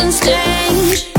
and strange